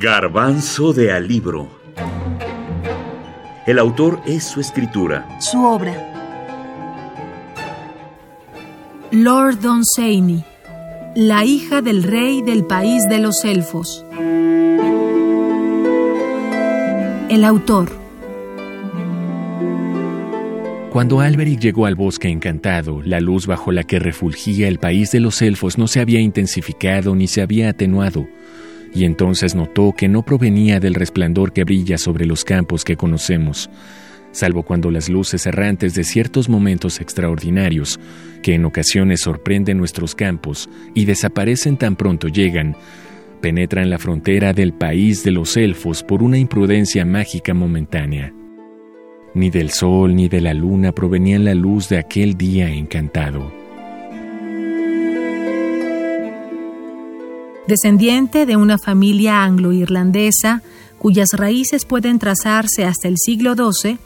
Garbanzo de Alibro. El autor es su escritura. Su obra. Lord Dunsany, la hija del rey del país de los elfos. El autor. Cuando Alberic llegó al bosque encantado, la luz bajo la que refulgía el país de los elfos no se había intensificado ni se había atenuado, y entonces notó que no provenía del resplandor que brilla sobre los campos que conocemos, salvo cuando las luces errantes de ciertos momentos extraordinarios, que en ocasiones sorprenden nuestros campos y desaparecen tan pronto llegan, penetran la frontera del país de los elfos por una imprudencia mágica momentánea. Ni del sol ni de la luna provenían la luz de aquel día encantado. Descendiente de una familia anglo-irlandesa cuyas raíces pueden trazarse hasta el siglo XII,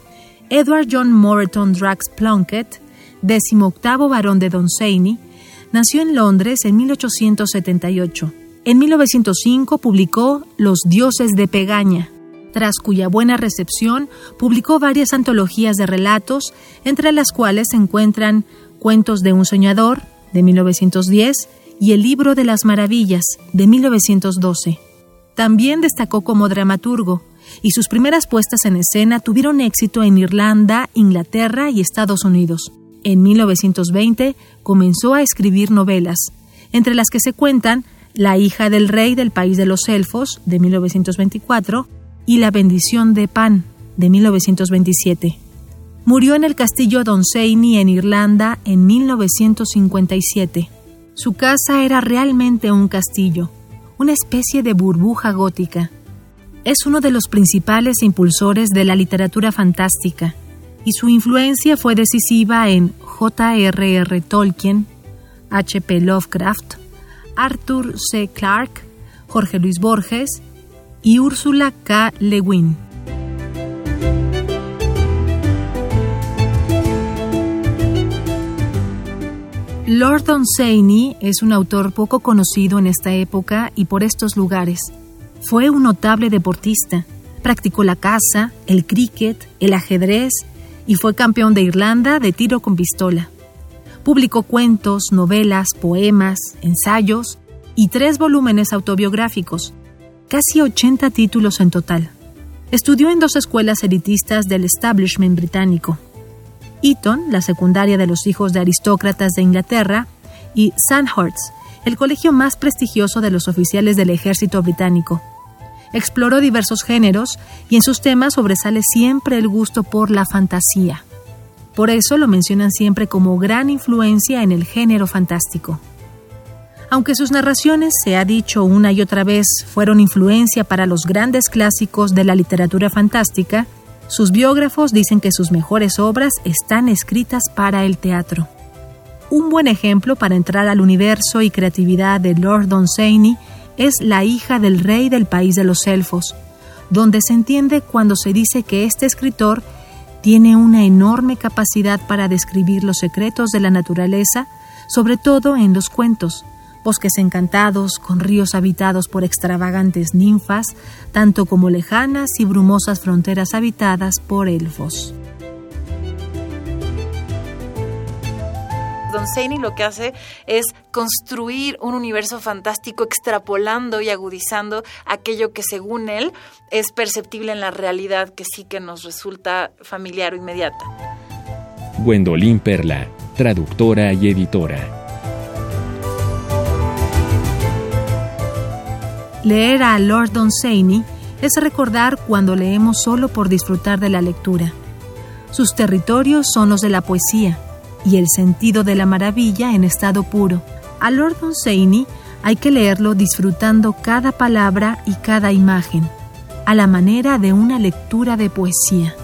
Edward John Moreton Drax Plunkett, decimoctavo barón de Dunsany, nació en Londres en 1878. En 1905 publicó Los dioses de Pegaña, tras cuya buena recepción publicó varias antologías de relatos, entre las cuales se encuentran Cuentos de un soñador, de 1910, y El libro de las maravillas, de 1912. También destacó como dramaturgo, y sus primeras puestas en escena tuvieron éxito en Irlanda, Inglaterra y Estados Unidos. En 1920 comenzó a escribir novelas, entre las que se cuentan La hija del rey del país de los elfos, de 1924, y La bendición de Pan, de 1927. Murió en el castillo Donseyni en Irlanda en 1957. Su casa era realmente un castillo, una especie de burbuja gótica. Es uno de los principales impulsores de la literatura fantástica y su influencia fue decisiva en J.R.R. Tolkien, H.P. Lovecraft, Arthur C. Clarke, Jorge Luis Borges y Úrsula K. Le Guin. Lord Dunsany es un autor poco conocido en esta época y por estos lugares. Fue un notable deportista. Practicó la caza, el cricket, el ajedrez y fue campeón de Irlanda de tiro con pistola. Publicó cuentos, novelas, poemas, ensayos y tres volúmenes autobiográficos, casi 80 títulos en total. Estudió en dos escuelas elitistas del establishment británico, Eton, la secundaria de los hijos de aristócratas de Inglaterra, y Sandhurst, el colegio más prestigioso de los oficiales del ejército británico. Exploró diversos géneros y en sus temas sobresale siempre el gusto por la fantasía. Por eso lo mencionan siempre como gran influencia en el género fantástico. Aunque sus narraciones, se ha dicho una y otra vez, fueron influencia para los grandes clásicos de la literatura fantástica, sus biógrafos dicen que sus mejores obras están escritas para el teatro. Un buen ejemplo para entrar al universo y creatividad de Lord Dunsany es La hija del rey del país de los elfos, donde se entiende cuando se dice que este escritor tiene una enorme capacidad para describir los secretos de la naturaleza, sobre todo en los cuentos, bosques encantados con ríos habitados por extravagantes ninfas, tanto como lejanas y brumosas fronteras habitadas por elfos. Don Seini lo que hace es construir un universo fantástico extrapolando y agudizando aquello que según él es perceptible en la realidad que sí que nos resulta familiar o inmediata. Gwendolyn Perla, traductora y editora. Leer a Lord Dunsany es recordar cuando leemos solo por disfrutar de la lectura. Sus territorios son los de la poesía y el sentido de la maravilla en estado puro. A Lord Dunsany hay que leerlo disfrutando cada palabra y cada imagen, a la manera de una lectura de poesía.